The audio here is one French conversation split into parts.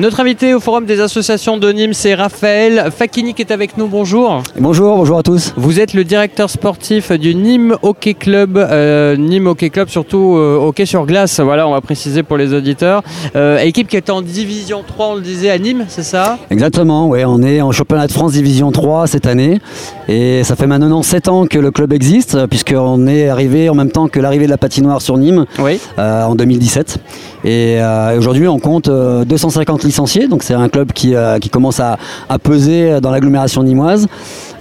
Notre invité au Forum des associations de Nîmes, c'est Raphaël Fakini qui est avec nous. Bonjour. Bonjour, bonjour à tous. Vous êtes le directeur sportif du Nîmes Hockey Club. Euh, Nîmes Hockey Club, surtout euh, hockey sur glace. Voilà, on va préciser pour les auditeurs. Euh, équipe qui est en division 3, on le disait, à Nîmes, c'est ça? Exactement, oui. On est en championnat de France division 3 cette année. Et ça fait maintenant 7 ans que le club existe, puisqu'on est arrivé en même temps que l'arrivée de la patinoire sur Nîmes Oui. en 2017. Et aujourd'hui, on compte 250 licenciés, donc c'est un club qui, qui commence à, peser dans l'agglomération nîmoise,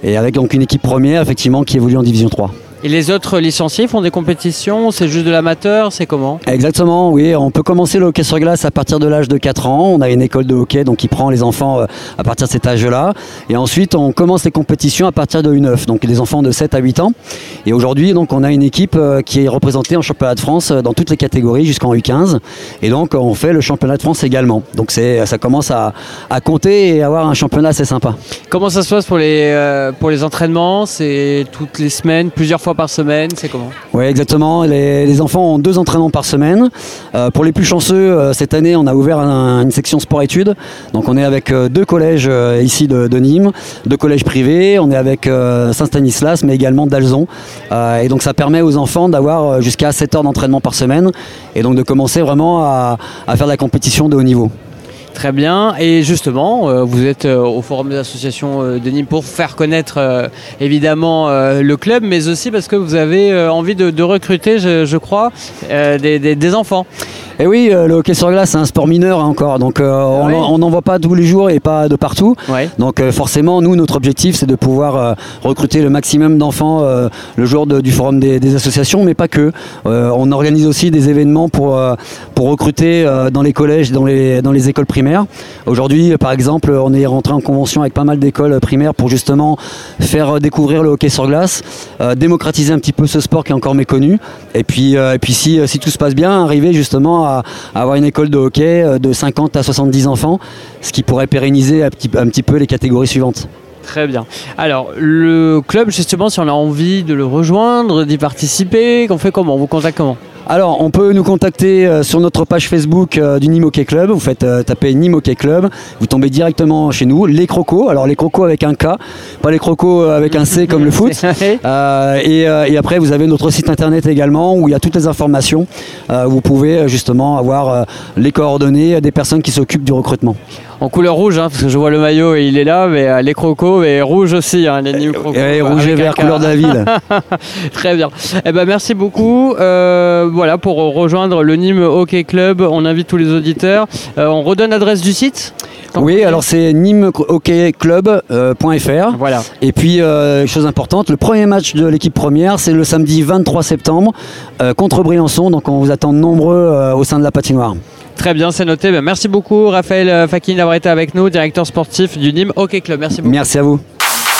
et avec une équipe première effectivement qui évolue en Division 3. Et les autres licenciés font des compétitions C'est juste de l'amateur C'est comment? Exactement, oui. On peut commencer le hockey sur glace à partir de l'âge de 4 ans. On a une école de hockey donc qui prend les enfants à partir de cet âge-là. Et ensuite, on commence les compétitions à partir de U9, donc des enfants de 7 à 8 ans. Et aujourd'hui, donc, on a une équipe qui est représentée en championnat de France dans toutes les catégories jusqu'en U15. Et donc, on fait le championnat de France également. Donc, ça commence à, à, compter et avoir un championnat assez sympa. Comment ça se passe pour les, euh, pour les entraînements? C'est toutes les semaines, plusieurs fois par semaine C'est comment Oui, exactement. Les, enfants ont deux entraînements par semaine. Euh, pour les plus chanceux, euh, cette année, on a ouvert un, une section sport-études. Donc, on est avec euh, deux collèges ici de, Nîmes, deux collèges privés. On est avec Saint-Stanislas, mais également d'Alzon. et donc, ça permet aux enfants d'avoir jusqu'à 7 heures d'entraînement par semaine et donc de commencer vraiment à faire de la compétition de haut niveau. Très bien. Et justement, euh, vous êtes euh, au Forum des associations euh, de Nîmes pour faire connaître évidemment le club, mais aussi parce que vous avez envie de, recruter, je, crois, des, enfants. Et oui, le hockey sur glace, c'est un sport mineur hein, encore, donc euh, oui. on n'en voit pas tous les jours et pas de partout. Ouais. Donc euh, forcément, nous, notre objectif, c'est de pouvoir euh, recruter le maximum d'enfants le jour de, du forum des, des, associations, mais pas que. on organise aussi des événements pour, pour recruter dans les collèges, dans les, dans les écoles primaires. Aujourd'hui, par exemple, on est rentré en convention avec pas mal d'écoles primaires pour justement faire découvrir le hockey sur glace, démocratiser un petit peu ce sport qui est encore méconnu. Et puis, et puis si, si tout se passe bien, arriver justement à à, avoir une école de hockey de 50 à 70 enfants, ce qui pourrait pérenniser un petit, un petit peu les catégories suivantes. Très bien. Alors, le club, justement, si on a envie de le rejoindre, d'y participer, qu'on fait comment? On vous contacte comment? Alors, on peut nous contacter euh, sur notre page Facebook euh, du Nîmes Hockey Club. Vous faites euh, taper Nîmes Hockey Club. Vous tombez directement chez nous. Les crocos. Alors, les crocos avec un K, pas les crocos avec un C comme le foot. Euh, et, et, après, vous avez notre site internet également où il y a toutes les informations. Euh, vous pouvez justement avoir les coordonnées des personnes qui s'occupent du recrutement en couleur rouge, hein, parce que je vois le maillot et il est là, mais euh, les crocos, et rouge aussi, hein, les Nîmes crocos. Et rouge et vert, couleur de la ville. Très bien. Eh ben, merci beaucoup. Euh, voilà, pour rejoindre le Nîmes Hockey Club, on invite tous les auditeurs. Euh, on redonne l'adresse du site oui, alors c'est nimehockeyclub.fr. Euh, voilà. Et puis, euh, chose importante, le premier match de l'équipe première, c'est le samedi 23 septembre euh, contre Briançon. Donc, on vous attend nombreux au sein de la patinoire. Très bien, c'est noté. Ben, merci beaucoup, Raphaël Fakine, d'avoir été avec nous, directeur sportif du Nîmes Hockey Club. Merci beaucoup. Merci à vous.